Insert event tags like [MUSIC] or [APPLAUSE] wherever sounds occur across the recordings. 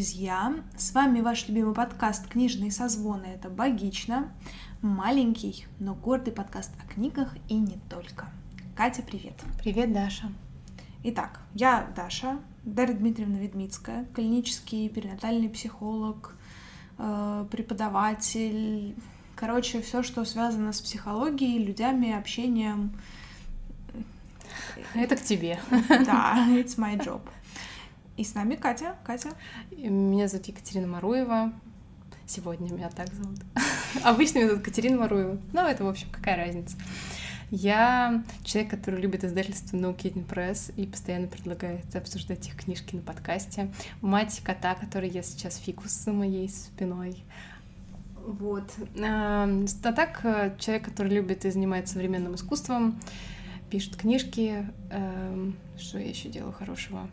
Друзья! С вами ваш любимый подкаст «Книжные созвоны». Это «Богично». Маленький, но гордый подкаст о книгах и не только. Катя, привет! Привет, Даша! Итак, я Даша, Дарья Дмитриевна Ведмицкая, клинический перинатальный психолог, э, преподаватель, короче, все, что связано с психологией, людьми, общением. Это к тебе. Да, it's my job. И с нами Катя. Катя. Меня зовут Екатерина Маруева. Сегодня меня так зовут. [LAUGHS] Обычно меня зовут Катерина Маруева. Ну, это, в общем, какая разница. Я человек, который любит издательство No Kitten Press и постоянно предлагает обсуждать их книжки на подкасте. Мать кота, который я сейчас фикус за моей спиной. Вот. А так, э, человек, который любит и занимается современным искусством, пишет книжки. Эм, что я еще делаю хорошего?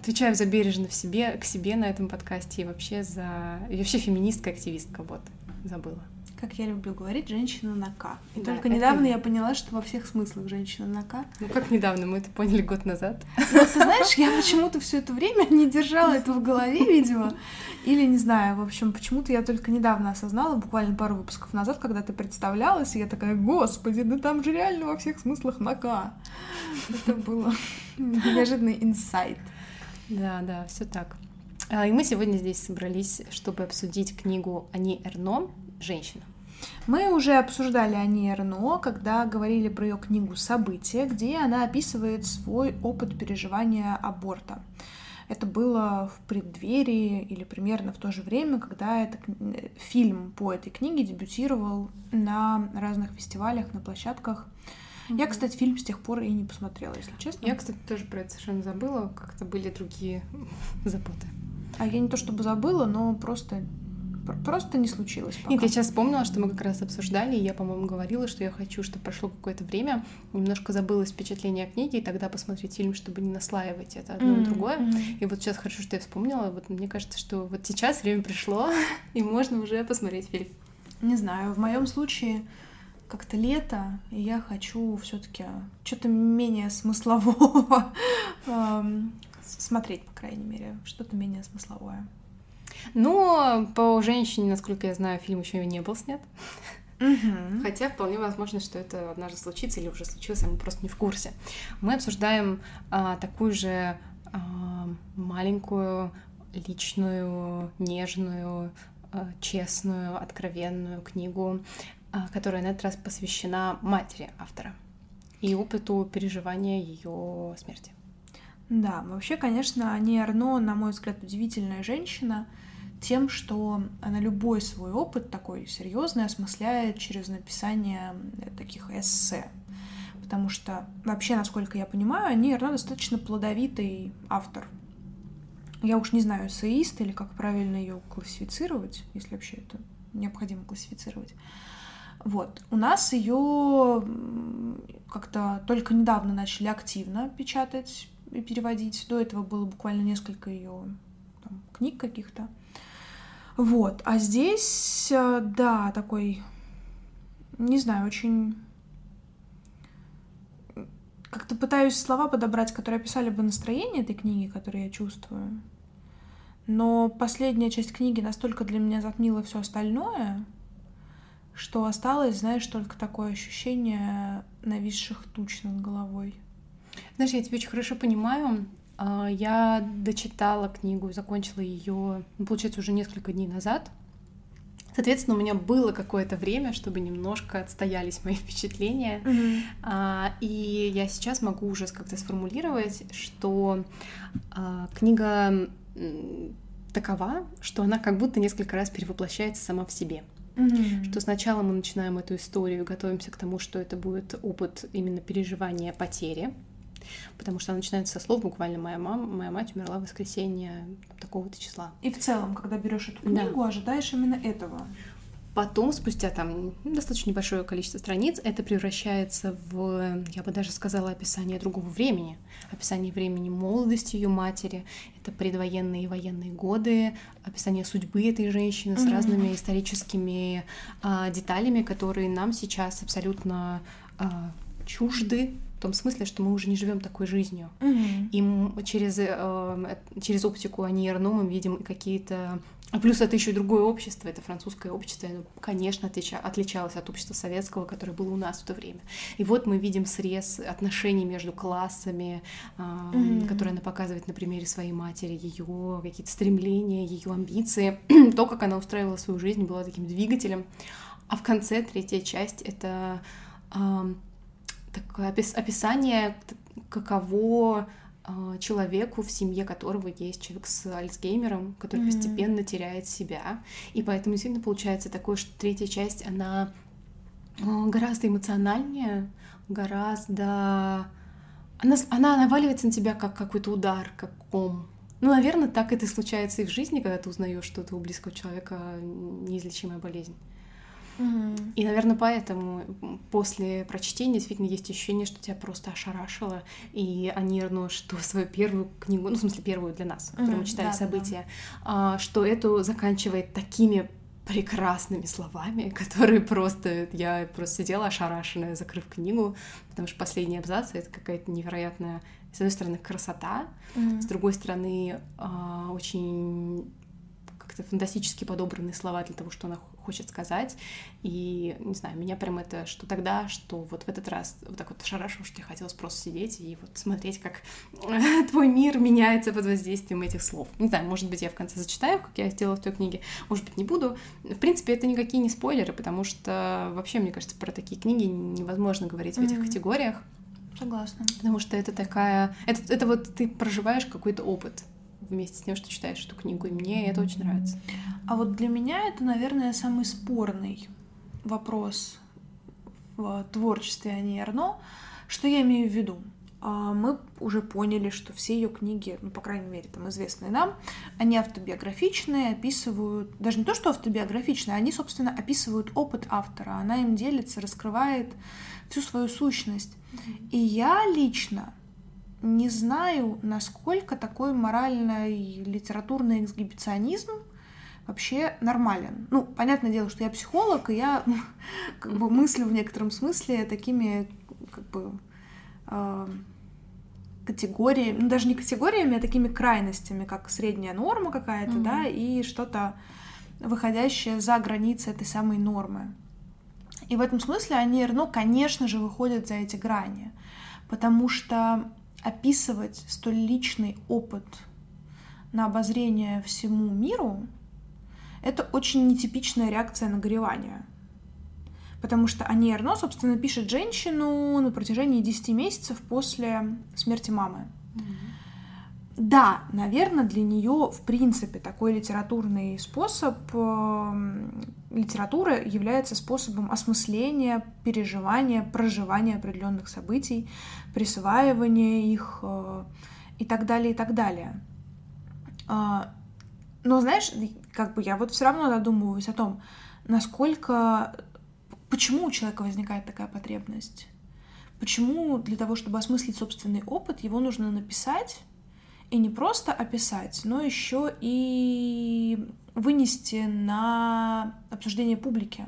Отвечаю за бережно в себе, к себе на этом подкасте и вообще за... И вообще феминистка, активистка, вот, забыла. Как я люблю говорить, женщина на К. И да, только недавно это... я поняла, что во всех смыслах женщина на К. Ну как недавно? Мы это поняли год назад. Ну, ты знаешь, я почему-то все это время не держала это в голове, видимо. Или не знаю, в общем, почему-то я только недавно осознала, буквально пару выпусков назад, когда ты представлялась, и я такая, господи, да там же реально во всех смыслах на К. Это было неожиданный инсайт. Да, да, все так. А, и мы сегодня здесь собрались, чтобы обсудить книгу Ани Эрно «Женщина». Мы уже обсуждали Ани Эрно, когда говорили про ее книгу «События», где она описывает свой опыт переживания аборта. Это было в преддверии или примерно в то же время, когда это, фильм по этой книге дебютировал на разных фестивалях, на площадках. Я, кстати, фильм с тех пор и не посмотрела, если честно. Я, кстати, тоже про это совершенно забыла, как-то были другие [LAUGHS] заботы. А я не то чтобы забыла, но просто просто не случилось пока. Нет, я сейчас вспомнила, что мы как раз обсуждали, и я, по-моему, говорила, что я хочу, чтобы прошло какое-то время, немножко забылось впечатление о книге, и тогда посмотреть фильм, чтобы не наслаивать это одно mm-hmm. и другое. Mm-hmm. И вот сейчас хорошо, что я вспомнила. Вот мне кажется, что вот сейчас время пришло, [LAUGHS] и можно уже посмотреть фильм. Не знаю, в моем случае как-то лето, и я хочу все-таки что-то менее смыслового [LAUGHS] смотреть, по крайней мере, что-то менее смысловое. Ну, по женщине, насколько я знаю, фильм еще не был снят. Угу. Хотя вполне возможно, что это однажды случится или уже случилось, а мы просто не в курсе. Мы обсуждаем а, такую же а, маленькую, личную, нежную, а, честную, откровенную книгу которая на этот раз посвящена матери автора и опыту переживания ее смерти. Да, вообще, конечно, Ани Арно, на мой взгляд, удивительная женщина тем, что она любой свой опыт такой серьезный осмысляет через написание таких эссе. Потому что вообще, насколько я понимаю, Ани Арно достаточно плодовитый автор. Я уж не знаю, эссеист или как правильно ее классифицировать, если вообще это необходимо классифицировать. Вот. У нас ее как-то только недавно начали активно печатать и переводить. До этого было буквально несколько ее книг каких-то. Вот. А здесь, э, да, такой, не знаю, очень... Как-то пытаюсь слова подобрать, которые описали бы настроение этой книги, которую я чувствую. Но последняя часть книги настолько для меня затмила все остальное, что осталось, знаешь, только такое ощущение нависших туч над головой. Знаешь, я тебя очень хорошо понимаю. А, я дочитала книгу, закончила ее, ну, получается, уже несколько дней назад. Соответственно, у меня было какое-то время, чтобы немножко отстоялись мои [LAUGHS] впечатления. Mm-hmm. И я сейчас могу уже как-то сформулировать, что а, книга такова, что она как будто несколько раз перевоплощается сама в себе. Mm-hmm. Что сначала мы начинаем эту историю, готовимся к тому, что это будет опыт именно переживания потери, потому что она начинается со слов буквально моя мама, моя мать умерла в воскресенье такого-то числа. И в целом, когда берешь эту книгу, да. ожидаешь именно этого. Потом, спустя там достаточно небольшое количество страниц, это превращается в, я бы даже сказала, описание другого времени. Описание времени молодости ее матери, это предвоенные и военные годы, описание судьбы этой женщины с mm-hmm. разными историческими а, деталями, которые нам сейчас абсолютно а, чужды, в том смысле, что мы уже не живем такой жизнью. Мгм. И через, э, через оптику Ани Эрно мы видим какие-то... А плюс это еще и другое общество, это французское общество, оно, конечно, отлича- отличалось от общества советского, которое было у нас в то время. И вот мы видим срез отношений между классами, а, Мгм. которые она показывает на примере своей матери, ее какие-то стремления, ее амбиции, [CLEARS THROAT] то, как она устраивала свою жизнь, была таким двигателем. А в конце третья часть это ам, такое опис- описание, каково человеку, в семье которого есть человек с Альцгеймером, который Мгм. постепенно теряет себя. И поэтому действительно получается такое, что третья часть, она а, гораздо эмоциональнее, гораздо... Она, она наваливается на тебя как какой-то удар, как ком. Ну, наверное, так это случается и в жизни, когда ты узнаешь, что у близкого человека неизлечимая болезнь. И, наверное, поэтому после прочтения действительно есть ощущение, что тебя просто ошарашило. И они, ну, что свою первую книгу, ну, в смысле, первую для нас, которую мы читали да-да-да. события, а, что эту заканчивает такими прекрасными словами, [LAUGHS] которые просто... Я просто сидела ошарашенная, закрыв книгу, потому что последний абзац — это какая-то невероятная, с одной стороны, красота, Мгм. с другой стороны, а, очень как-то фантастически подобранные слова для того, что она хочет сказать. И, не знаю, меня прям это, что тогда, что вот в этот раз вот так вот шарашило, что я хотелось просто сидеть и вот смотреть, как [LAUGHS] твой мир меняется под воздействием этих слов. Не знаю, может быть, я в конце зачитаю, как я сделала в той книге, может быть, не буду. В принципе, это никакие не спойлеры, потому что вообще, мне кажется, про такие книги невозможно говорить в этих категориях. Согласна. Потому что это такая... Это, это вот ты проживаешь какой-то опыт вместе с тем, что читаешь эту книгу, и мне это очень нравится. А вот для меня это, наверное, самый спорный вопрос в творчестве Ани Арно. Что я имею в виду? А, Мы уже поняли, что все ее книги, ну, по крайней мере, там известные нам, они автобиографичные, описывают, даже не то, что автобиографичные, они, собственно, описывают опыт автора. Она им делится, раскрывает всю свою сущность. И я лично не знаю, насколько такой моральный литературный эксгибиционизм вообще нормален. Ну, понятное дело, что я психолог, и я [LAUGHS] как бы мыслю в некотором смысле такими как бы э, категориями, ну даже не категориями, а такими крайностями, как средняя норма какая-то, да, и что-то выходящее за границы этой самой нормы. И в этом смысле они, ну, конечно же, выходят за эти грани, потому что описывать столь личный опыт на обозрение всему миру это очень нетипичная реакция на горевание. Потому что Ани Эрно, собственно, пишет женщину на протяжении 10 месяцев после смерти мамы. Да, наверное, для нее, в принципе, такой литературный способ э, литература является способом осмысления, переживания, проживания определенных событий, присваивания их э, и так далее, и так далее. А, но знаешь, как бы я вот все равно задумываюсь о том, насколько, почему у человека возникает такая потребность, почему для того, чтобы осмыслить собственный опыт, его нужно написать и не просто описать, но еще и вынести на обсуждение публики.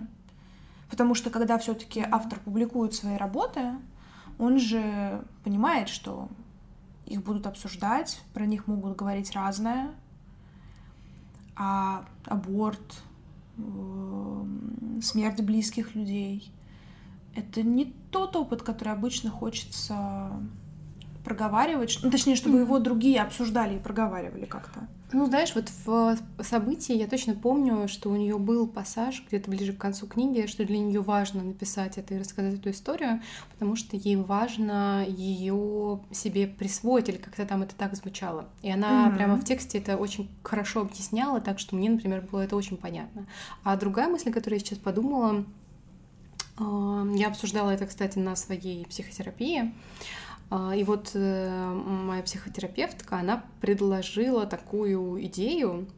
Потому что когда все-таки автор публикует свои работы, он же понимает, что их будут обсуждать, про них могут говорить разное, а аборт, смерть близких людей это не тот опыт, который обычно хочется проговаривать, ну, точнее, чтобы его другие обсуждали и проговаривали как-то. Ну, знаешь, вот в событии я точно помню, что у нее был пассаж где-то ближе к концу книги, что для нее важно написать это и рассказать эту историю, потому что ей важно ее себе присвоить, или как-то там это так звучало. И она Мгм. прямо в тексте это очень хорошо объясняла, так что мне, например, было это очень понятно. А другая мысль, о которой я сейчас подумала, э, я обсуждала это, кстати, на своей психотерапии. А, И вот э, моя психотерапевтка, она предложила такую идею.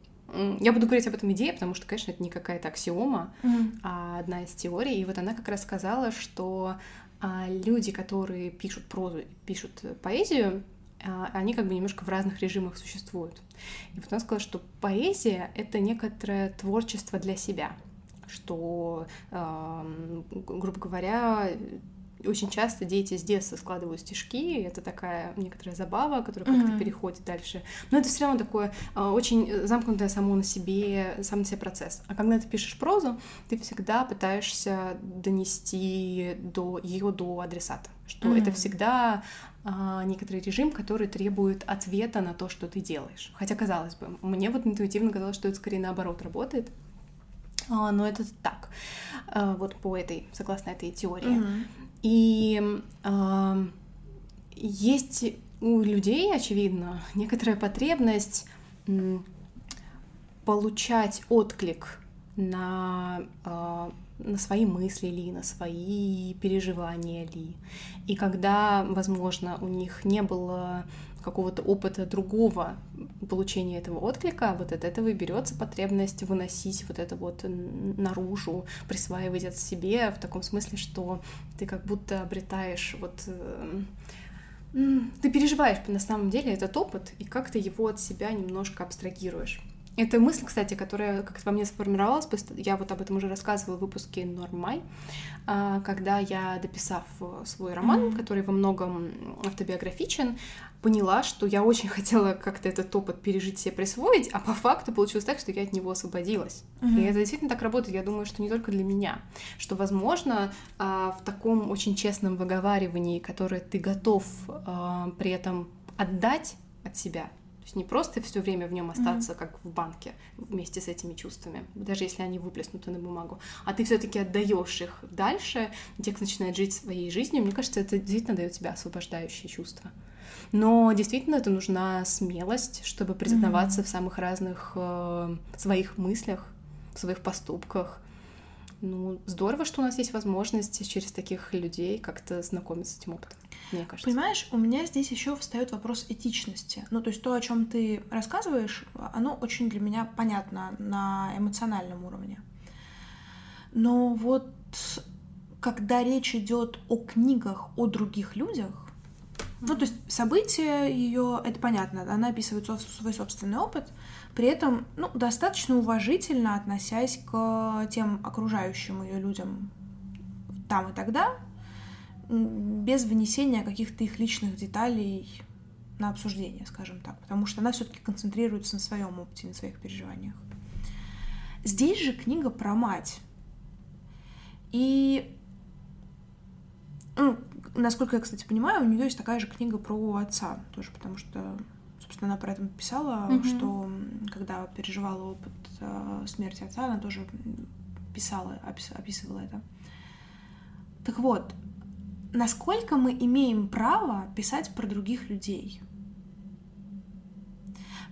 Я буду говорить об этом идее, потому что, конечно, это не какая-то аксиома, а одна из теорий. И вот она как раз сказала, что а, люди, которые пишут прозу, пишут поэзию, а, они как бы немножко в разных режимах существуют. И вот она сказала, что поэзия — это некоторое творчество для себя, что, грубо говоря, очень часто дети с детства складывают стишки, это такая некоторая забава, которая как-то mm-hmm. переходит дальше. Но это все равно такое а, очень замкнутое само на себе, сам на себе процесс. А когда ты пишешь прозу, ты всегда пытаешься донести до ее до адресата, что mm-hmm. это всегда а, некоторый режим, который требует ответа на то, что ты делаешь. Хотя, казалось бы, мне вот интуитивно казалось, что это скорее наоборот работает. А, но это так, а, вот по этой, согласно этой теории. Mm-hmm. И э, есть у людей, очевидно, некоторая потребность получать отклик на, э, на свои мысли ли, на свои переживания ли. И когда, возможно, у них не было какого-то опыта другого получения этого отклика, вот от этого и берется потребность выносить вот это вот наружу, присваивать это себе в таком смысле, что ты как будто обретаешь вот э, ты переживаешь на самом деле этот опыт и как то его от себя немножко абстрагируешь. Это мысль, кстати, которая как-то во мне сформировалась, я вот об этом уже рассказывала в выпуске Нормай, а, когда я, дописав свой роман, mm-hmm. который во многом автобиографичен, поняла, что я очень [LAUGHS] хотела как-то этот опыт пережить себе присвоить, а по факту получилось так, что я от него освободилась. Mm-hmm. И это действительно так работает, я думаю, что не только для меня, что, возможно, а, в таком очень честном выговаривании, которое ты готов а, при этом отдать от себя, то есть не просто все время в нем остаться, mm-hmm. как в банке, вместе с этими чувствами, даже если они выплеснуты на бумагу, а ты все-таки отдаешь их дальше, текст начинает жить своей жизнью. Мне кажется, это действительно дает тебе освобождающее чувство. Но действительно это нужна смелость, чтобы признаваться mm-hmm. в самых разных э, своих мыслях, в своих поступках, ну, здорово, что у нас есть возможность через таких людей как-то знакомиться с этим опытом, мне кажется. Понимаешь, у меня здесь еще встает вопрос этичности. Ну, то есть то, о чем ты рассказываешь, оно очень для меня понятно на эмоциональном уровне. Но вот когда речь идет о книгах о других людях, ну, то есть события ее, это понятно, она описывает свой собственный опыт, при этом ну, достаточно уважительно относясь к тем окружающим ее людям там и тогда, без вынесения каких-то их личных деталей на обсуждение, скажем так, потому что она все-таки концентрируется на своем опыте, на своих переживаниях. Здесь же книга про мать. И ну, насколько я, кстати, понимаю, у нее есть такая же книга про отца, тоже потому что собственно, она про это писала, mm-hmm. что когда переживала опыт э, смерти отца, она тоже писала, опис, описывала это. Так вот, насколько мы имеем право писать про других людей?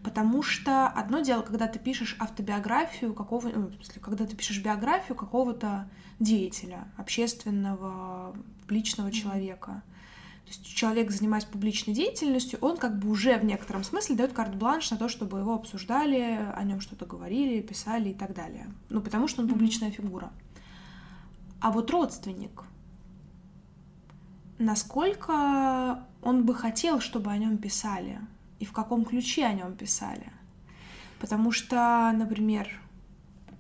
Потому что одно дело, когда ты пишешь автобиографию какого, ну, когда ты пишешь биографию какого-то деятеля, общественного, публичного человека. То есть человек, занимаясь публичной деятельностью, он как бы уже в некотором смысле дает карт-бланш на то, чтобы его обсуждали, о нем что-то говорили, писали и так далее. Ну, потому что он публичная фигура. А вот родственник, насколько он бы хотел, чтобы о нем писали, и в каком ключе о нем писали. Потому что, например,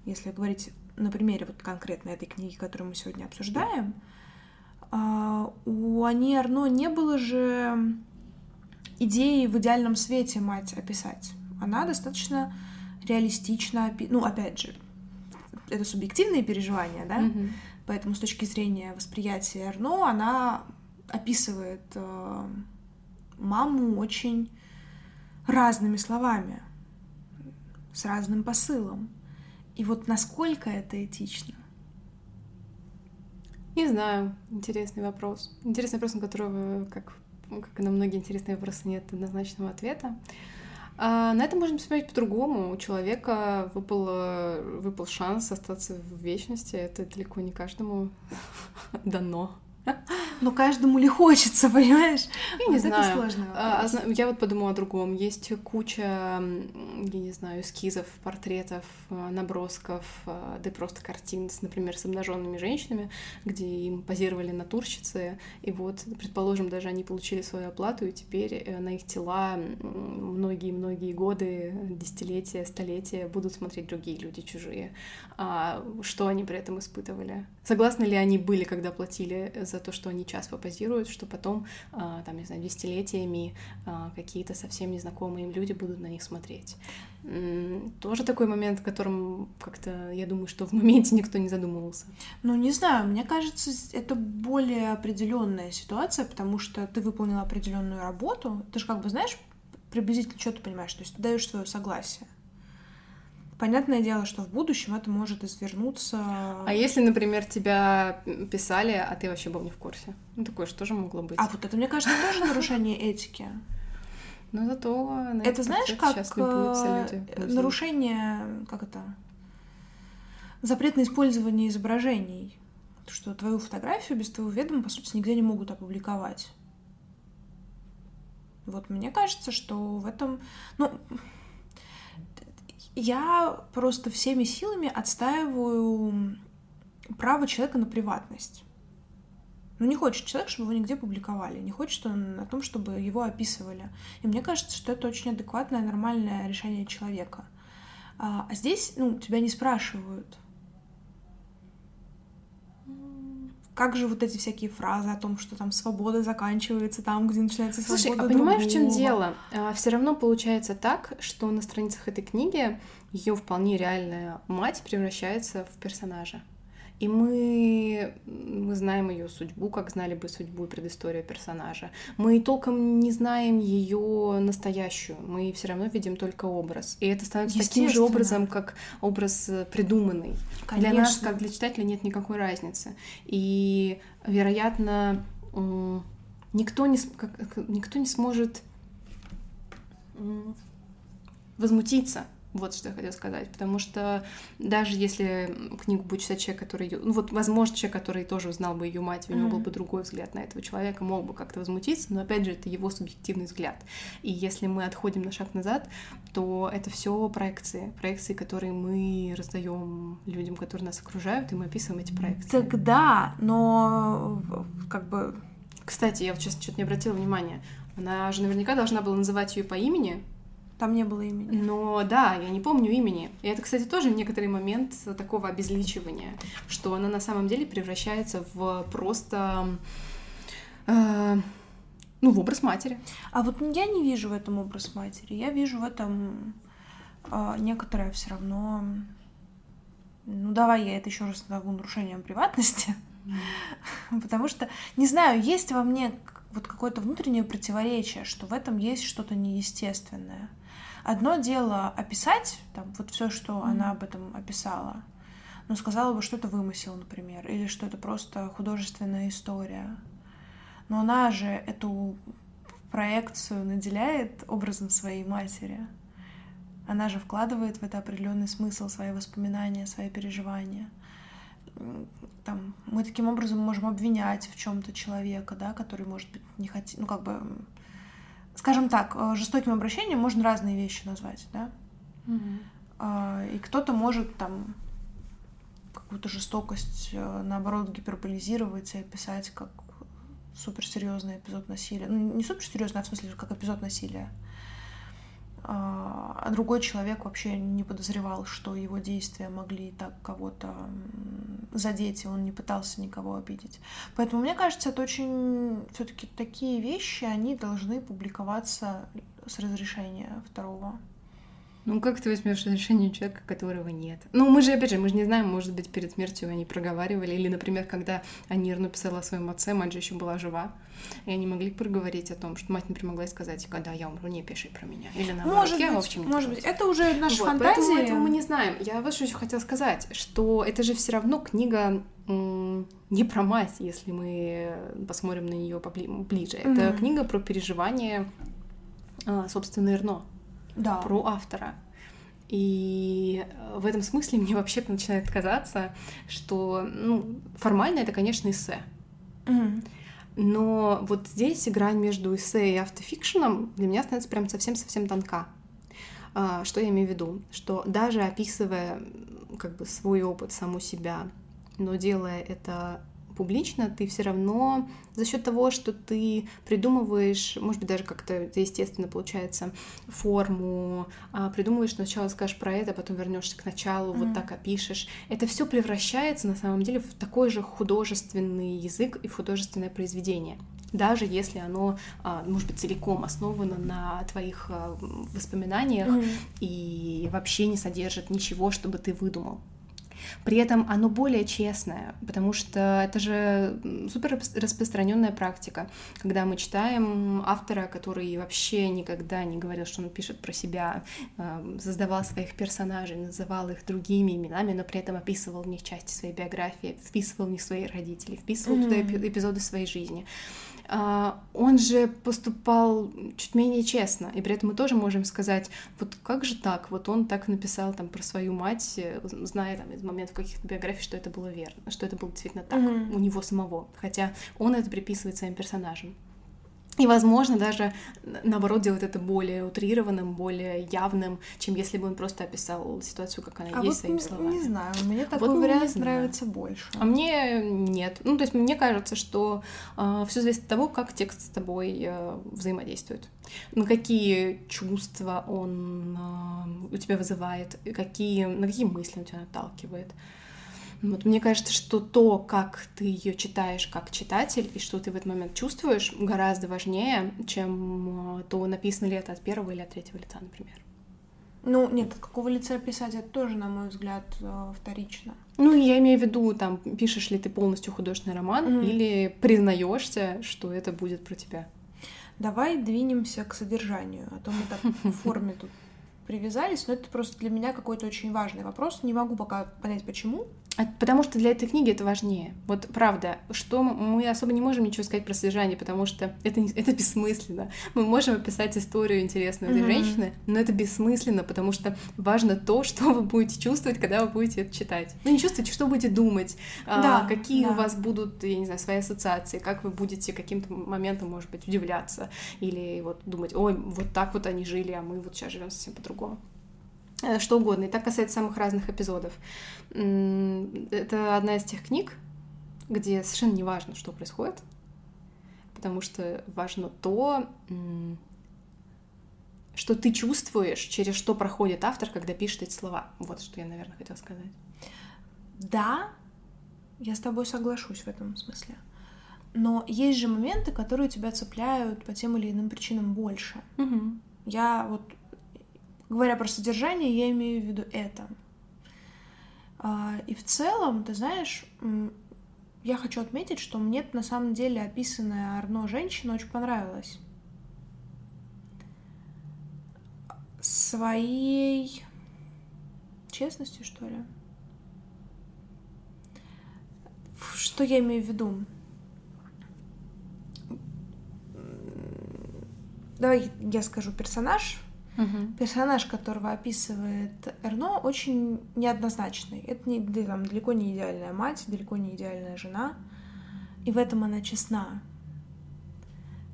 если говорить на примере вот конкретно этой книги, которую мы сегодня обсуждаем, а, у Ани Арно не было же идеи в идеальном свете мать описать. Она достаточно реалистично, ну, опять же, это субъективные переживания, да, mm-hmm. поэтому с точки зрения восприятия Арно она описывает э, маму очень разными словами, с разным посылом. И вот насколько это этично? Не знаю, интересный вопрос. Интересный вопрос, на которого, как, как и на многие интересные вопросы, нет однозначного ответа. А на это можно посмотреть по-другому. У человека выпал, выпал шанс остаться в вечности. Это далеко не каждому [LAUGHS] дано. Но каждому ли хочется, понимаешь? Я не вот знаю. Это сложно. А, а, я вот подумала о другом. Есть куча, я не знаю, эскизов, портретов, а, набросков, а, да и просто картин, например, с обнаженными женщинами, где им позировали натурщицы, и вот, предположим, даже они получили свою оплату, и теперь э, на их тела многие-многие годы, десятилетия, столетия будут смотреть другие люди, чужие. А что они при этом испытывали? Согласны ли они были, когда платили за то, что они час попозируют, что потом, а, там, не знаю, десятилетиями а, какие-то совсем незнакомые им люди будут на них смотреть. Тоже такой момент, о котором как-то, я думаю, что в моменте никто не задумывался. Ну, не знаю, мне кажется, это более определенная ситуация, потому что ты выполнила определенную работу, ты же как бы знаешь приблизительно, что ты понимаешь, то есть ты даешь свое согласие. Понятное дело, что в будущем это может извернуться. А если, например, тебя писали, а ты вообще был не в курсе? Ну, такое что же могло быть? А вот это, мне кажется, тоже нарушение этики. Но зато на это знаешь, как э, нарушение, как это, запрет на использование изображений, что твою фотографию без твоего ведома, по сути, нигде не могут опубликовать. Вот мне кажется, что в этом, ну, я просто всеми силами отстаиваю право человека на приватность. Ну, не хочет человек, чтобы его нигде публиковали, не хочет он о том, чтобы его описывали. И мне кажется, что это очень адекватное, нормальное решение человека. А, а здесь, ну, тебя не спрашивают. Как же вот эти всякие фразы о том, что там свобода заканчивается там, где начинается свобода Слушай, а понимаешь, в чем дело? А, Все равно получается так, что на страницах этой книги ее вполне реальная мать превращается в персонажа. И мы, мы знаем ее судьбу, как знали бы судьбу и предысторию персонажа. Мы толком не знаем ее настоящую, мы все равно видим только образ. И это становится таким же образом, как образ придуманный. Конечно. Для нас, как для читателя, нет никакой разницы. И, вероятно, никто не, никто не сможет возмутиться вот что я хотела сказать. Потому что даже если книгу будет читать человек, который... Ну вот, возможно, человек, который тоже узнал бы ее мать, у него mm-hmm. был бы другой взгляд на этого человека, мог бы как-то возмутиться, но опять же, это его субъективный взгляд. И если мы отходим на шаг назад, то это все проекции. Проекции, которые мы раздаем людям, которые нас окружают, и мы описываем эти проекции. Тогда, но как бы... Кстати, я вот сейчас что-то не обратила внимания. Она же наверняка должна была называть ее по имени, там не было имени. Но да, я не помню имени. И это, кстати, тоже некоторый момент такого обезличивания, что она на самом деле превращается в просто... Э, ну, в образ матери. А вот я не вижу в этом образ матери. Я вижу в этом э, некоторое все равно... Ну, давай я это еще раз назову нарушением приватности. Потому что, не знаю, есть во мне вот какое-то внутреннее противоречие, что в этом есть что-то неестественное. Одно дело описать, там, вот все, что mm-hmm. она об этом описала, но сказала бы, что это вымысел, например, или что это просто художественная история. Но она же эту проекцию наделяет образом своей матери. Она же вкладывает в это определенный смысл, свои воспоминания, свои переживания. Там, мы таким образом можем обвинять в чем-то человека, да, который, может быть, не хотит, ну, как бы скажем так, э, жестоким обращением можно разные вещи назвать, да? Mm-hmm. И кто-то может там какую-то жестокость, э, наоборот, гиперболизировать и описать как суперсерьезный эпизод насилия. Ну, не суперсерьезный, а в смысле как эпизод насилия. А, другой человек вообще не подозревал, что его действия могли так кого-то задеть, и он не пытался никого обидеть. Поэтому мне кажется, это очень все-таки такие вещи, они должны публиковаться с разрешения второго ну, как ты возьмешь решение человека, которого нет? Ну, мы же, опять же, мы же не знаем, может быть, перед смертью они проговаривали. Или, например, когда Анир написала о своем отце, мать же еще была жива. И они могли проговорить о том, что мать, например, могла сказать, когда я умру, не пиши про меня. Или наоборот, может я, быть, в общем, Может быть, это уже наша вот, фантазия. Поэтому этого мы не знаем. Я вот что еще хотела сказать, что это же все равно книга не про мать, если мы посмотрим на нее поближе. Это mm-hmm. книга про переживание, а, собственно, Эрно да. про автора. И в этом смысле [LAUGHS] мне вообще начинает казаться, что ну, формально это, конечно, эссе. Mm-hmm. Но вот здесь грань между эссе и автофикшеном для меня становится прям совсем-совсем тонка. А, что я имею в виду? Что даже описывая как бы свой опыт, саму себя, но делая это публично, ты все равно за счет того, что ты придумываешь, может быть, даже как-то это естественно получается, форму, а, придумываешь сначала скажешь про это, потом вернешься к началу, mm-hmm. вот так опишешь. Это все превращается на самом деле в такой же художественный язык и в художественное произведение даже если оно, а, может быть, целиком основано на твоих а, воспоминаниях mm-hmm. и вообще не содержит ничего, чтобы ты выдумал. При этом оно более честное, потому что это же супер распространенная практика, когда мы читаем автора, который вообще никогда не говорил, что он пишет про себя, э, создавал своих персонажей, называл их другими именами, но при этом описывал в них части своей биографии, вписывал в них своих родителей, вписывал mm-hmm. туда эпизоды своей жизни. А, он же поступал чуть менее честно, и при этом мы тоже можем сказать, вот как же так, вот он так написал там про свою мать, э, зная там из моментов каких-то биографий, что это было верно, что это было действительно так mm-hmm. у него самого, хотя он это приписывает своим персонажам. И, возможно, даже наоборот делать это более утрированным, более явным, чем если бы он просто описал ситуацию, как она а есть, вот своими словами. Не знаю, мне такой вот вариант нравится больше. А мне нет. Ну, то есть мне кажется, что э, а, все зависит от того, как текст с тобой э, взаимодействует. На какие чувства он э, у тебя вызывает, какие, на какие мысли он тебя наталкивает. Вот мне кажется, что то, как ты ее читаешь как читатель и что ты в этот момент чувствуешь, гораздо важнее, чем э, то, написано ли это от первого или от третьего лица, например. Ну, нет, от какого лица писать, это тоже, на мой взгляд, э, вторично. Ну, я имею в виду, там, пишешь ли ты полностью художественный роман mm. или признаешься, что это будет про тебя. Давай двинемся к содержанию, а то мы так в [LAUGHS] форме тут привязались, но это просто для меня какой-то очень важный вопрос. Не могу пока понять, почему. А, потому что для этой книги это важнее. Вот правда, что мы особо не можем ничего сказать про содержание, потому что это, [LAUGHS] это бессмысленно. Мы можем описать историю интересную этой mm-hmm. женщины, но это бессмысленно, потому что важно то, [LAUGHS] что вы будете чувствовать, когда вы будете это читать. Ну, не чувствуйте, что будете думать, а, да, а, какие да. у вас будут, я не знаю, свои ассоциации, как вы будете каким-то моментом, может быть, удивляться, или вот думать, ой, вот так вот они жили, а мы вот сейчас живем совсем по-другому. Э, что угодно. И так касается самых разных эпизодов. Это одна из тех книг, где совершенно не важно, что происходит, потому что важно то, что ты чувствуешь, через что проходит автор, когда пишет эти слова. Вот что я, наверное, хотела сказать. Да, я с тобой соглашусь в этом смысле. Но есть же моменты, которые тебя цепляют по тем или иным причинам больше. Угу. Я вот Говоря про содержание, я имею в виду это. А, и в целом, ты знаешь, я хочу отметить, что мне на самом деле описанная Арно женщина очень понравилась. Своей честностью, что ли? Что я имею в виду? Давай я скажу персонаж, Угу. Персонаж, которого описывает Эрно, очень неоднозначный. Это не, там, далеко не идеальная мать, далеко не идеальная жена. И в этом она честна.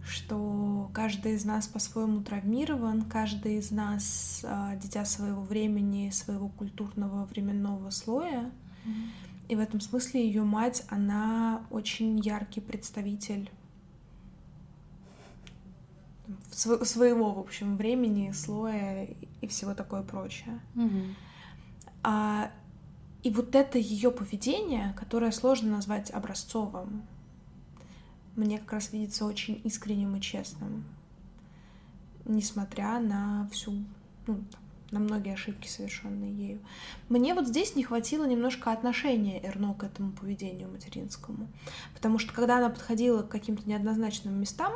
Что каждый из нас по-своему травмирован, каждый из нас а, дитя своего времени, своего культурного временного слоя. mm И в этом смысле ее мать, она очень яркий представитель своего, в общем, времени, слоя и всего такое прочее. Mm-hmm. А, и вот это ее поведение, которое сложно назвать образцовым, мне как раз видится очень искренним и честным, несмотря на всю, ну, на многие ошибки, совершенные ею. Мне вот здесь не хватило немножко отношения Эрно к этому поведению материнскому, потому что когда она подходила к каким-то неоднозначным местам,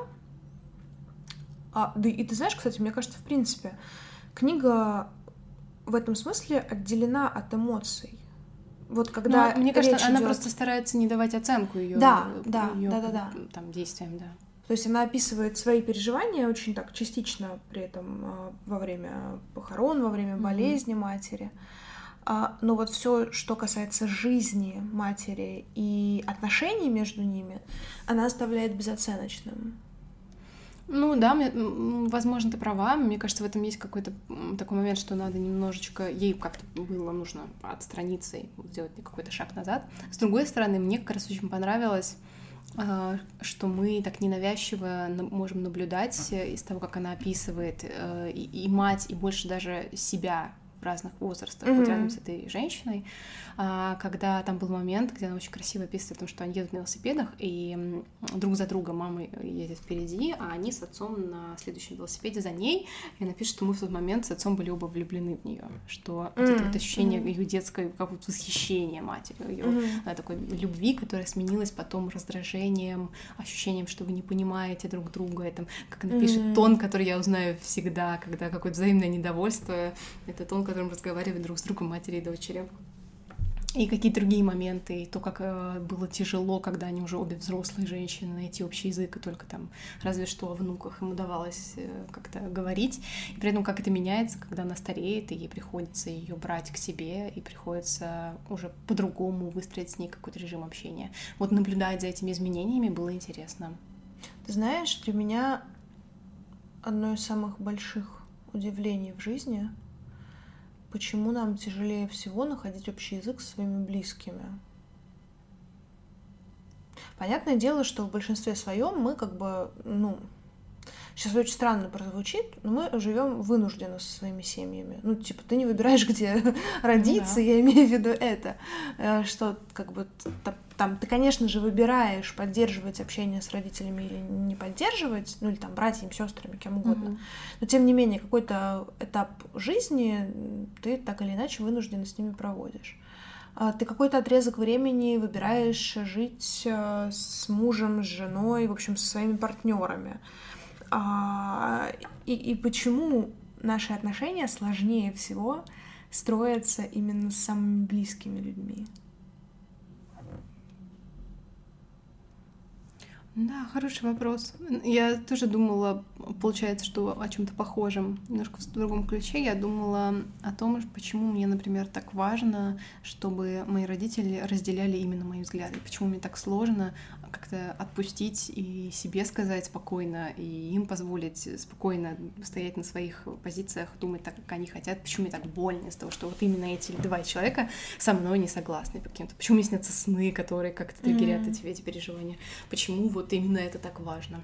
а, да и ты знаешь, кстати, мне кажется, в принципе, книга в этом смысле отделена от эмоций. Вот когда ну, мне кажется, она идет... просто старается не давать оценку ее, да, да, её, да, да, да, там действиям, да. То есть она описывает свои переживания очень так частично при этом а, во время похорон, во время болезни mm-hmm. матери. А, но вот все, что касается жизни матери и отношений между ними, она оставляет безоценочным. Ну да, мне, возможно, ты права. Мне кажется, в этом есть какой-то такой момент, что надо немножечко... Ей как-то было нужно отстраниться и сделать какой-то шаг назад. С другой стороны, мне как раз очень понравилось а, что мы так ненавязчиво можем наблюдать из того, как она описывает э, и, и мать, и больше даже себя в разных возрастах, mm-hmm. вот рядом с этой женщиной, а, когда там был момент, где она очень красиво описывает о том, что они едут на велосипедах, и друг за другом мама едет впереди, а они с отцом на следующем велосипеде за ней, и она пишет, что мы в тот момент с отцом были оба влюблены в нее, что mm-hmm. вот это вот ощущение mm-hmm. ее детское какого-то восхищения матерью, ее mm-hmm. такой любви, которая сменилась потом раздражением, ощущением, что вы не понимаете друг друга, это, как она пишет, mm-hmm. тон, который я узнаю всегда, когда какое-то взаимное недовольство, это тон, которым разговаривают друг с другом матери и дочери и какие другие моменты, и то, как э, было тяжело, когда они уже обе взрослые женщины, найти общий язык, и только там разве что о внуках им удавалось э, как-то говорить, и при этом как это меняется, когда она стареет, и ей приходится ее брать к себе, и приходится уже по-другому выстроить с ней какой-то режим общения. Вот наблюдать за этими изменениями было интересно. Ты знаешь, для меня одно из самых больших удивлений в жизни — почему нам тяжелее всего находить общий язык с своими близкими. Понятное дело, что в большинстве своем мы как бы, ну, сейчас очень странно прозвучит, но мы живем вынужденно со своими семьями. Ну, типа, ты не выбираешь, [LAUGHS] где родиться, да. я имею в виду это, э, что как бы там ты, конечно же, выбираешь поддерживать общение с родителями или не поддерживать, ну или там братьями, сестрами, кем угодно. Mm-hmm. Но тем не менее, какой-то этап жизни ты так или иначе вынужденно с ними проводишь. А ты какой-то отрезок времени выбираешь жить э, с мужем, с женой, в общем, со своими партнерами. А, и, и почему наши отношения сложнее всего строятся именно с самыми близкими людьми? Да, хороший вопрос. Я тоже думала, получается, что о чем-то похожем, немножко в другом ключе. Я думала о том, почему мне, например, так важно, чтобы мои родители разделяли именно мои взгляды. Почему мне так сложно как-то отпустить и себе сказать спокойно, и им позволить спокойно стоять на своих позициях, думать так, как они хотят. Почему мне так больно из того, что вот именно эти два человека со мной не согласны по каким-то. Почему мне снятся сны, которые как-то триггерят mm-hmm. эти, эти переживания. Почему вот именно это так важно.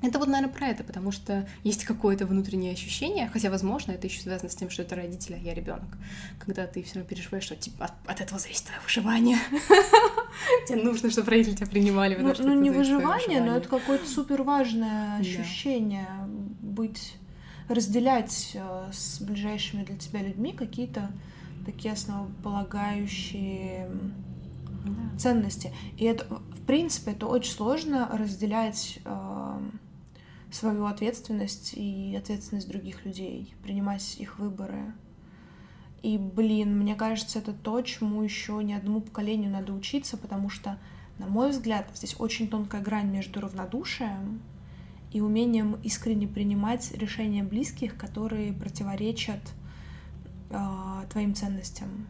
Это вот, наверное, про это, потому что есть какое-то внутреннее ощущение, хотя, возможно, это еще связано с тем, что это родители, а я ребенок. Когда ты все равно переживаешь, что типа, от, от этого зависит твое выживание. [LAUGHS] Тебе нужно, чтобы родители тебя принимали. Ну, ну не выживание, но это какое-то супер важное ощущение быть, разделять э, с ближайшими для тебя людьми какие-то такие основополагающие ценности. И это, в принципе, это очень сложно разделять э, свою ответственность и ответственность других людей, принимать их выборы. И, блин, мне кажется, это то, чему еще ни одному поколению надо учиться, потому что, на мой взгляд, здесь очень тонкая грань между равнодушием и умением искренне принимать решения близких, которые противоречат э, твоим ценностям.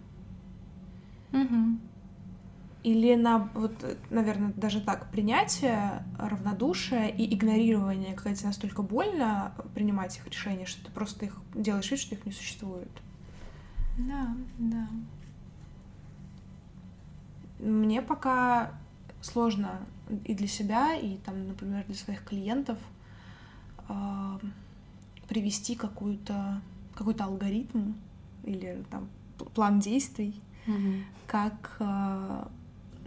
Угу или на вот, наверное, даже так принятие, равнодушие и игнорирование, когда тебе настолько больно принимать их решения, что ты просто их делаешь вид, что их не существует. Да, да. Мне пока сложно и для себя, и там, например, для своих клиентов э, привести какую-то какой-то алгоритм или там план действий, mm-hmm. как э,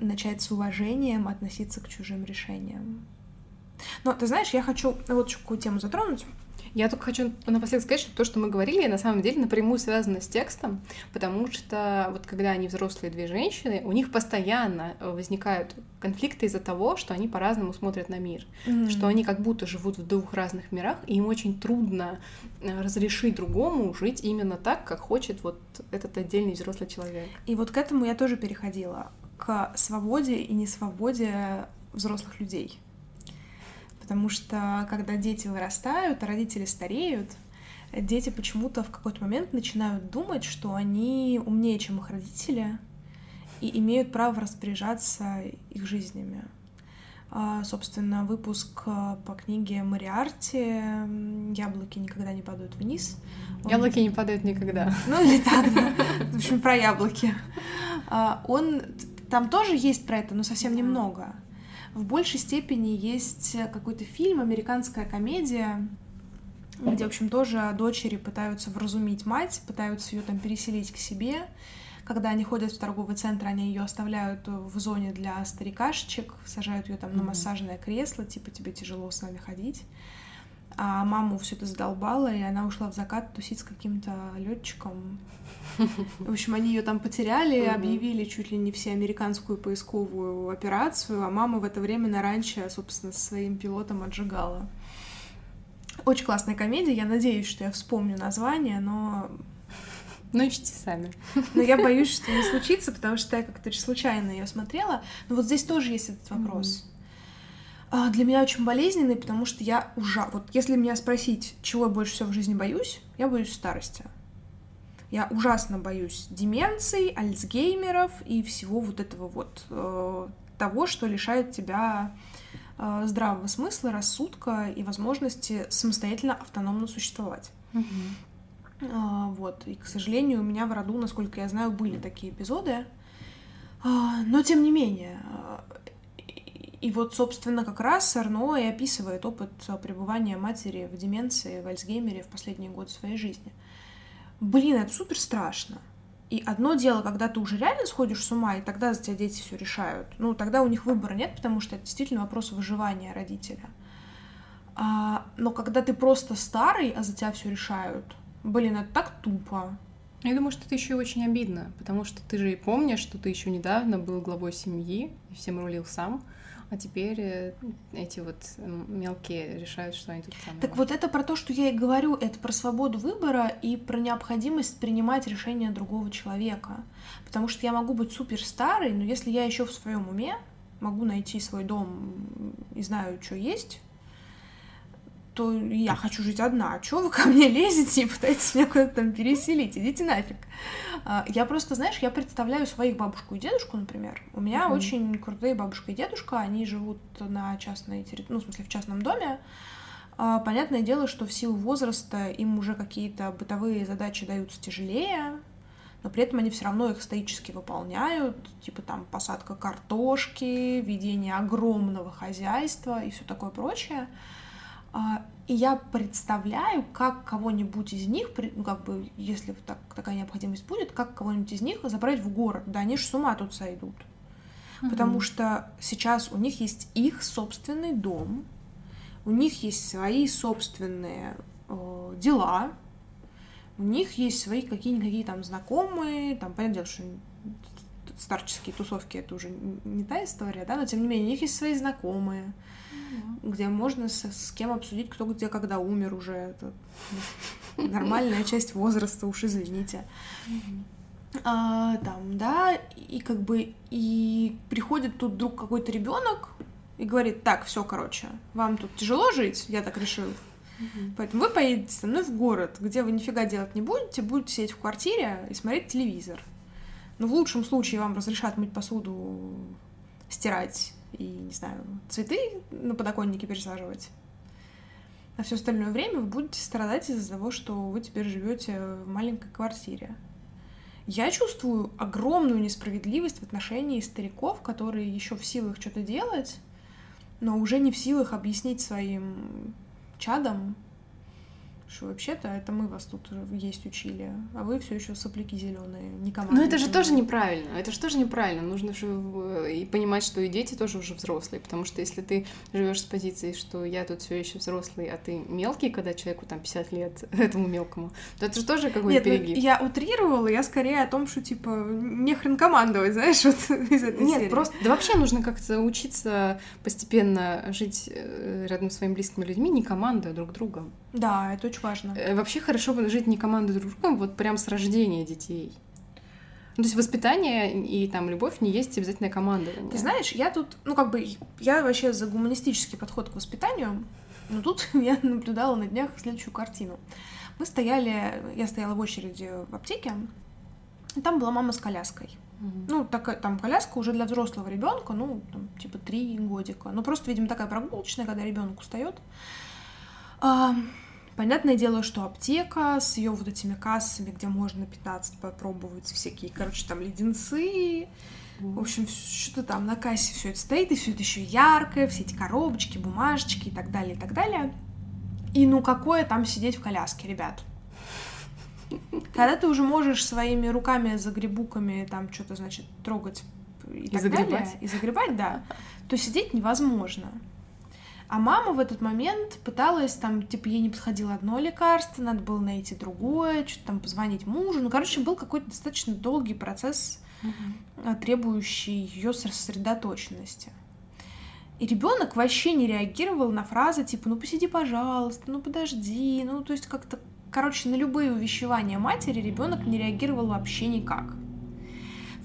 начать с уважением относиться к чужим решениям. Но ты знаешь, я хочу вот еще какую тему затронуть. Я только хочу напоследок сказать, что то, что мы говорили, на самом деле напрямую связано с текстом, потому что вот когда они взрослые две женщины, у них постоянно возникают конфликты из-за того, что они по-разному смотрят на мир, mm-hmm. что они как будто живут в двух разных мирах, и им очень трудно э, разрешить другому жить именно так, как хочет вот этот отдельный взрослый человек. И вот к этому я тоже переходила к свободе и несвободе взрослых людей. Потому что когда дети вырастают, а родители стареют, дети почему-то в какой-то момент начинают думать, что они умнее, чем их родители, и имеют право распоряжаться их жизнями. А, собственно, выпуск а, по книге Мариарти «Яблоки никогда не падают вниз». Он... Яблоки не падают никогда. Ну или так, да. В общем, про яблоки. А, он... Там тоже есть про это, но совсем немного. В большей степени есть какой-то фильм, американская комедия, где, в общем, тоже дочери пытаются вразумить мать, пытаются ее там переселить к себе, когда они ходят в торговый центр, они ее оставляют в зоне для старикашечек, сажают ее там mm-hmm. на массажное кресло, типа тебе тяжело с нами ходить. А маму все это задолбало, и она ушла в закат тусить с каким-то летчиком. В общем, они ее там потеряли, объявили чуть ли не все американскую поисковую операцию, а мама в это время на ранчо, собственно, со своим пилотом отжигала. Очень классная комедия, я надеюсь, что я вспомню название, но [LAUGHS] ну, ищите сами. [LAUGHS] Но я боюсь, что не случится, потому что я как-то случайно ее смотрела. Но вот здесь тоже есть этот вопрос. Mm-hmm. Для меня очень болезненный, потому что я ужа... Вот если меня спросить, чего я больше всего в жизни боюсь, я боюсь старости. Я ужасно боюсь деменций, альцгеймеров и всего вот этого вот э, того, что лишает тебя э, здравого смысла, рассудка и возможности самостоятельно автономно существовать. Mm-hmm. А, вот. И, к сожалению, у меня в роду, насколько я знаю, были такие эпизоды. А, но тем не менее. И вот, собственно, как раз Арно и описывает опыт пребывания матери в деменции, в Альцгеймере в последние годы своей жизни. Блин, это супер страшно. И одно дело, когда ты уже реально сходишь с ума, и тогда за тебя дети все решают. Ну, тогда у них выбора нет, потому что это действительно вопрос выживания родителя. А, но когда ты просто старый, а за тебя все решают, Блин, это так тупо. Я думаю, что это еще очень обидно, потому что ты же и помнишь, что ты еще недавно был главой семьи и всем рулил сам, а теперь э, эти вот мелкие решают, что они тут самые. Так вот это про то, что я и говорю, это про свободу выбора и про необходимость принимать решение другого человека. Потому что я могу быть супер старой, но если я еще в своем уме могу найти свой дом и знаю, что есть, то я хочу жить одна. А чё вы ко мне лезете и пытаетесь меня куда-то там переселить? Идите нафиг. А, я просто, знаешь, я представляю своих бабушку и дедушку, например. У меня mm-hmm. очень крутые бабушка и дедушка, они живут на частной территории, ну, в смысле, в частном доме. А, понятное дело, что в силу возраста им уже какие-то бытовые задачи даются тяжелее, но при этом они все равно их стоически выполняют, типа там посадка картошки, ведение огромного хозяйства и все такое прочее. А, и я представляю, как кого-нибудь из них, ну, как бы, если так, такая необходимость будет, как кого-нибудь из них забрать в город. Да они же с ума тут сойдут. Mm-hmm. Потому что сейчас у них есть их собственный дом, у них есть свои собственные э, дела, у них есть свои какие-никакие там знакомые, там, понятное дело, что старческие тусовки это уже не та история, да, но тем не менее у них есть свои знакомые, где можно с, с кем обсудить, кто где когда умер уже. Это [LAUGHS] нормальная часть возраста, уж извините. А, там, да, и как бы и приходит тут вдруг какой-то ребенок и говорит, так, все, короче, вам тут тяжело жить, я так решил. Поэтому вы поедете со мной в город, где вы нифига делать не будете, будете сидеть в квартире и смотреть телевизор. Но в лучшем случае вам разрешат мыть посуду, стирать и, не знаю, цветы на подоконнике пересаживать. А все остальное время вы будете страдать из-за того, что вы теперь живете в маленькой квартире. Я чувствую огромную несправедливость в отношении стариков, которые еще в силах что-то делать, но уже не в силах объяснить своим чадам, что вообще-то это мы вас тут есть учили, а вы все еще сопляки зеленые, не команда. Но это же тоже неправильно, это же тоже неправильно. Нужно же и понимать, что и дети тоже уже взрослые, потому что если ты живешь с позиции, что я тут все еще взрослый, а ты мелкий, когда человеку там 50 лет, [LAUGHS] этому мелкому, то это же тоже какой-то ну, перегиб. я утрировала, я скорее о том, что типа не хрен командовать, [LAUGHS] знаешь, вот из этой Нет, серии. просто да вообще нужно как-то учиться постепенно жить э, рядом с своими близкими людьми, не командуя друг другом. Да, это очень важно. Э, вообще хорошо жить не командой друг другом, вот прям с рождения детей. Ну, то есть воспитание и там любовь не есть обязательно команда. Ты знаешь, я тут, ну, как бы, я вообще за гуманистический подход к воспитанию, но тут [LAUGHS] я наблюдала на днях следующую картину. Мы стояли, я стояла в очереди в аптеке, и там была мама с коляской. Mm-hmm. Ну, такая там коляска уже для взрослого ребенка, ну, там, типа три годика. Ну, просто, видимо, такая прогулочная, когда ребенок устает. А, понятное дело, что аптека с ее вот этими кассами, где можно 15 попробовать всякие, короче, там леденцы. В общем, что-то там на кассе все это стоит, и все это еще яркое, все эти коробочки, бумажечки и так далее, и так далее. И ну какое там сидеть в коляске, ребят? Когда ты уже можешь своими руками загребуками там что-то, значит, трогать и, и так загребать. далее, и загребать, да, то сидеть невозможно. А мама в этот момент пыталась, там, типа, ей не подходило одно лекарство, надо было найти другое, что-то там позвонить мужу. Ну, короче, был какой-то достаточно долгий процесс, угу. требующий ее сосредоточенности. И ребенок вообще не реагировал на фразы типа «ну посиди, пожалуйста», «ну подожди», ну то есть как-то, короче, на любые увещевания матери ребенок не реагировал вообще никак.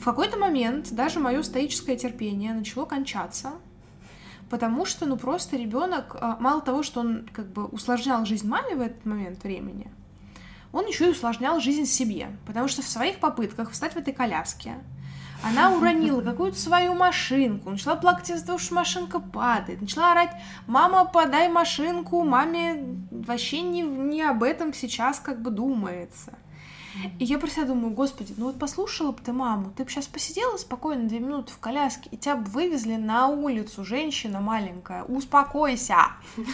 В какой-то момент даже мое стоическое терпение начало кончаться, потому что, ну, просто ребенок, а, мало того, что он как бы усложнял жизнь маме в этот момент времени, он еще и усложнял жизнь себе, потому что в своих попытках встать в этой коляске, она [LAUGHS] уронила какую-то свою машинку, начала плакать из-за того, что машинка падает, начала орать, мама, подай машинку, маме вообще не, не об этом сейчас как бы думается. И я про себя думаю, господи, ну вот послушала бы ты маму, ты бы сейчас посидела спокойно две минуты в коляске, и тебя бы вывезли на улицу, женщина маленькая, успокойся. [LAUGHS]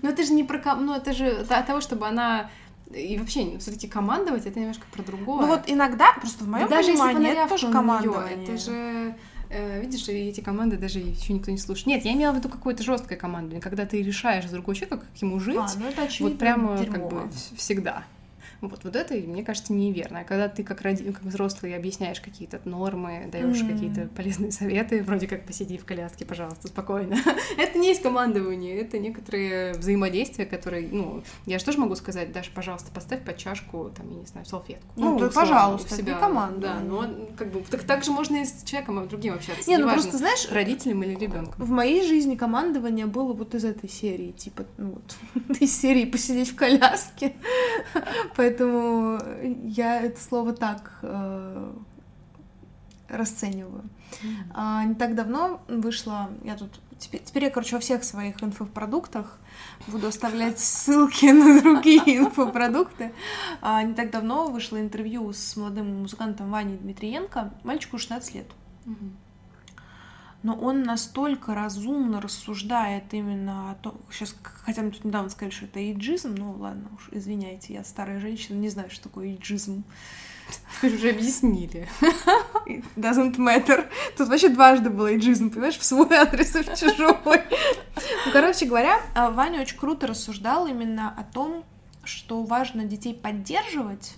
Ну это же не про... Ну это же от того, чтобы она и вообще, все-таки командовать это немножко про другое. Ну вот иногда, просто в моем даже понимании, это тоже командование. это же э, видишь, эти команды даже еще никто не слушает. Нет, я имела в виду какое-то жесткое командование, когда ты решаешь за другого человека, как ему жить. А, ну это очевидно, вот прямо дерьмово. как бы всегда. Вот, вот это, мне кажется, неверно. А когда ты как, роди... как взрослый объясняешь какие-то нормы, даешь mm-hmm. какие-то полезные советы, [LAUGHS] вроде как посиди в коляске, пожалуйста, спокойно. [LAUGHS] это не есть командование, это некоторые взаимодействия, которые, ну, я же тоже могу сказать, Даша, пожалуйста, поставь под чашку, там, я не знаю, салфетку. Ну, ну пожалуйста, себя. не команда. Да, но как бы так, так же можно и с человеком другим общаться. Не, ну просто, знаешь, родителем или ребенком. В моей жизни командование было вот из этой серии, типа, ну вот, [LAUGHS] из серии посидеть в коляске. Поэтому я это слово так э, расцениваю. Mm-hmm. А, не так давно вышла, я тут теперь, теперь я, короче, во всех своих инфопродуктах буду оставлять ссылки на другие [LAUGHS] инфопродукты. А, не так давно вышло интервью с молодым музыкантом Ваней Дмитриенко, мальчику 16 лет. Mm-hmm но он настолько разумно рассуждает именно о том, сейчас, хотя мы тут недавно сказали, что это иджизм, ну ладно уж, извиняйте, я старая женщина, не знаю, что такое иджизм. Теперь уже объяснили. It doesn't matter. Тут вообще дважды был иджизм, понимаешь, в свой адрес и в чужой. Ну, короче говоря, а, Ваня очень круто рассуждал именно о том, что важно детей поддерживать,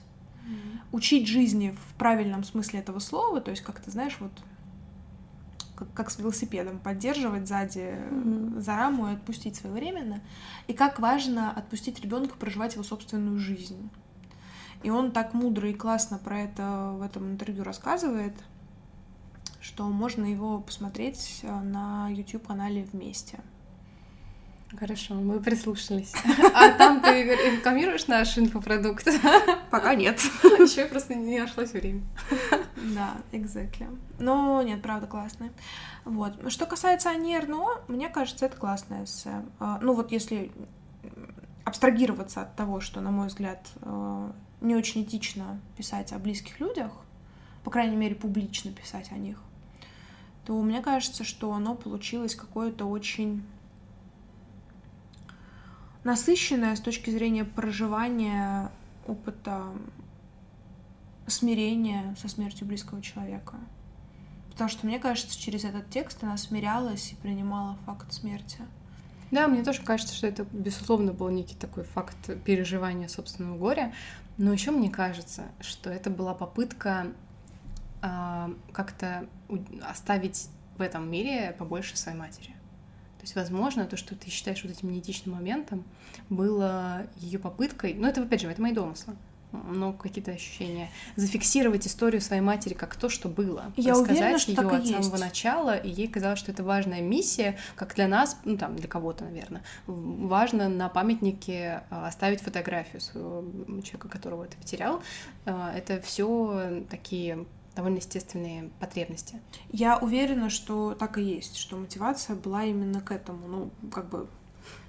учить жизни в правильном смысле этого слова, то есть, как ты знаешь, вот как, как с велосипедом, поддерживать сзади mm-hmm. за раму и отпустить своевременно. И как важно отпустить ребенка проживать его собственную жизнь. И он так мудро и классно про это в этом интервью рассказывает, что можно его посмотреть э, на YouTube-канале вместе. Хорошо, мы прислушались. [LAUGHS] А там ты рекламируешь наш инфопродукт? [LAUGHS] Пока нет. [LAUGHS] Еще просто не нашлось времени. Да, exactly. Но нет, правда классная. Вот. Что касается Ани Эрно, мне кажется, это классное эссе. А, ну вот если абстрагироваться от того, что, на мой взгляд, э, не очень этично писать о близких людях, по крайней мере, публично писать о них, то мне кажется, что оно получилось какое-то очень насыщенное с точки зрения проживания опыта смирения со смертью близкого человека. Потому что, мне кажется, через этот текст она смирялась и принимала факт смерти. Да, мне тоже кажется, что это, безусловно, был некий такой факт переживания собственного горя. Но еще мне кажется, что это была попытка э, как-то оставить в этом мире побольше своей матери. То есть, возможно, то, что ты считаешь вот этим неэтичным моментом, было ее попыткой, ну это, опять же, это мои домыслы, но какие-то ощущения. Зафиксировать историю своей матери как то, что было. Я уверена, что ее так и от самого есть. начала, и ей казалось, что это важная миссия, как для нас, ну там, для кого-то, наверное, важно на памятнике а, оставить фотографию своего человека, которого ты потерял. А, Это все такие довольно естественные потребности. Я уверена, что так и есть, что мотивация была именно к этому. Ну, как бы,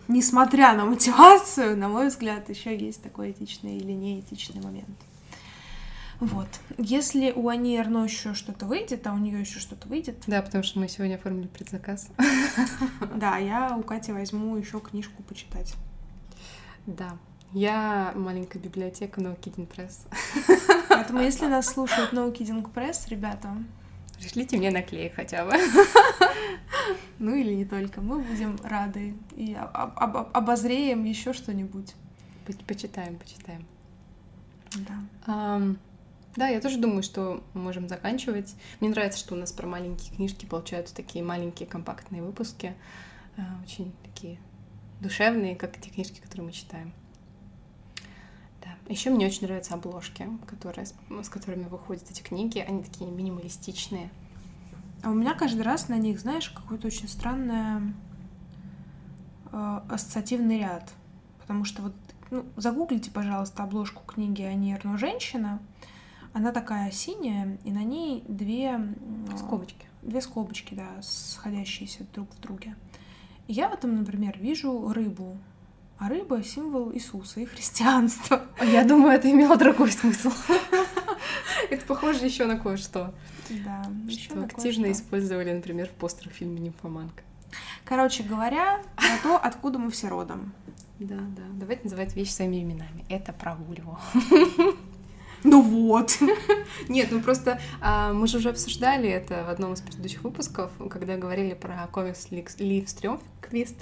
несмотря на мотивацию, на мой взгляд, еще есть такой этичный или неэтичный момент. Вот. Если у Ани Арно еще что-то выйдет, а у нее еще что-то выйдет, Да, потому что мы сегодня оформили предзаказ. [LAUGHS] да, я у Кати возьму еще книжку почитать. Да. Я маленькая библиотека No Kidding Press. Поэтому, если нас слушает No Kidding Press, ребята, Пришлите мне наклеек хотя бы. ну или не только, мы будем рады и об- об- обозреем еще что-нибудь. По- Почитаем, почитаем. Да. Ам, Да, я тоже думаю, что мы можем заканчивать. Мне нравится, что у нас про маленькие книжки получаются такие маленькие компактные выпуски, а, очень такие душевные, как те книжки, которые мы читаем. Да. Еще мне очень нравятся обложки, которые, с которыми выходят эти книги. Они такие минималистичные. А у меня каждый раз на них, знаешь, какой-то очень странный э, ассоциативный ряд. Потому что вот, ну, загуглите, пожалуйста, обложку книги «Ани Эрно. Женщина». Она такая синяя, и на ней две... м, Скобочки. Две скобочки, да, сходящиеся друг в друге. И я в этом, например, вижу рыбу. А рыба — символ Иисуса и христианства. А Я думаю, это имело другой смысл. [LAUGHS] Это похоже еще на кое-что. Да, Что активно использовали, например, в постерах фильма «Нимфоманка». Короче говоря, про то, откуда мы все родом. Да, да. Давайте называть вещи своими именами. Это про Вульву. [LAUGHS] Ну вот. [LAUGHS] Нет, ну просто а, мы же уже обсуждали это в одном из предыдущих выпусков, когда говорили про комикс Лив Стрёмквист.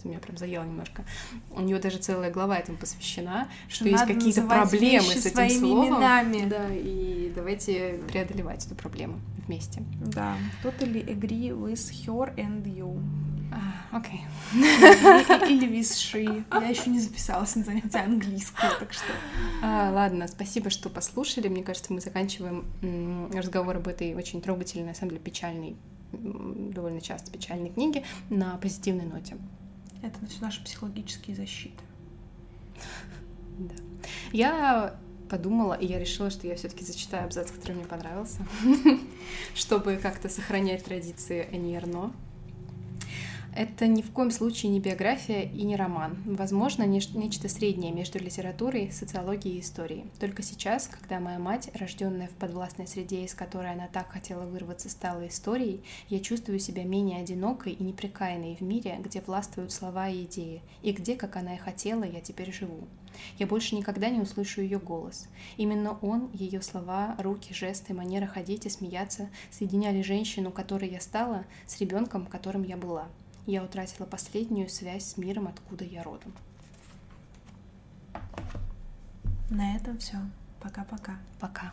Что-то меня прям заело немножко. У него даже целая глава этому посвящена, что, есть надо какие-то проблемы вещи с этим своими словом. именами. Да, и давайте преодолевать эту проблему вместе. Да, totally agree with her and you. А, Окей. Или, или with she. Я еще не записалась на занятия английского, так что... А, ладно, спасибо, что послушали. Мне кажется, мы заканчиваем разговор об этой очень трогательной, на самом деле печальной, довольно часто печальной книге на позитивной ноте. Это все наши психологические защиты. Да. Я подумала, и я решила, что я все-таки зачитаю абзац, который мне понравился, [LAUGHS] чтобы как-то сохранять традиции Ани Эрно. Это ни в коем случае не биография и не роман. Возможно, нечто среднее между литературой, социологией и историей. Только сейчас, когда моя мать, рожденная в подвластной среде, из которой она так хотела вырваться, стала историей, я чувствую себя менее одинокой и непрекаянной в мире, где властвуют слова и идеи, и где, как она и хотела, я теперь живу. Я больше никогда не услышу ее голос. Именно он, ее слова, руки, жесты, манера ходить и смеяться соединяли женщину, которой я стала, с ребенком, которым я была. Я утратила последнюю связь с миром, откуда я родом. На этом все. Пока-пока. Пока.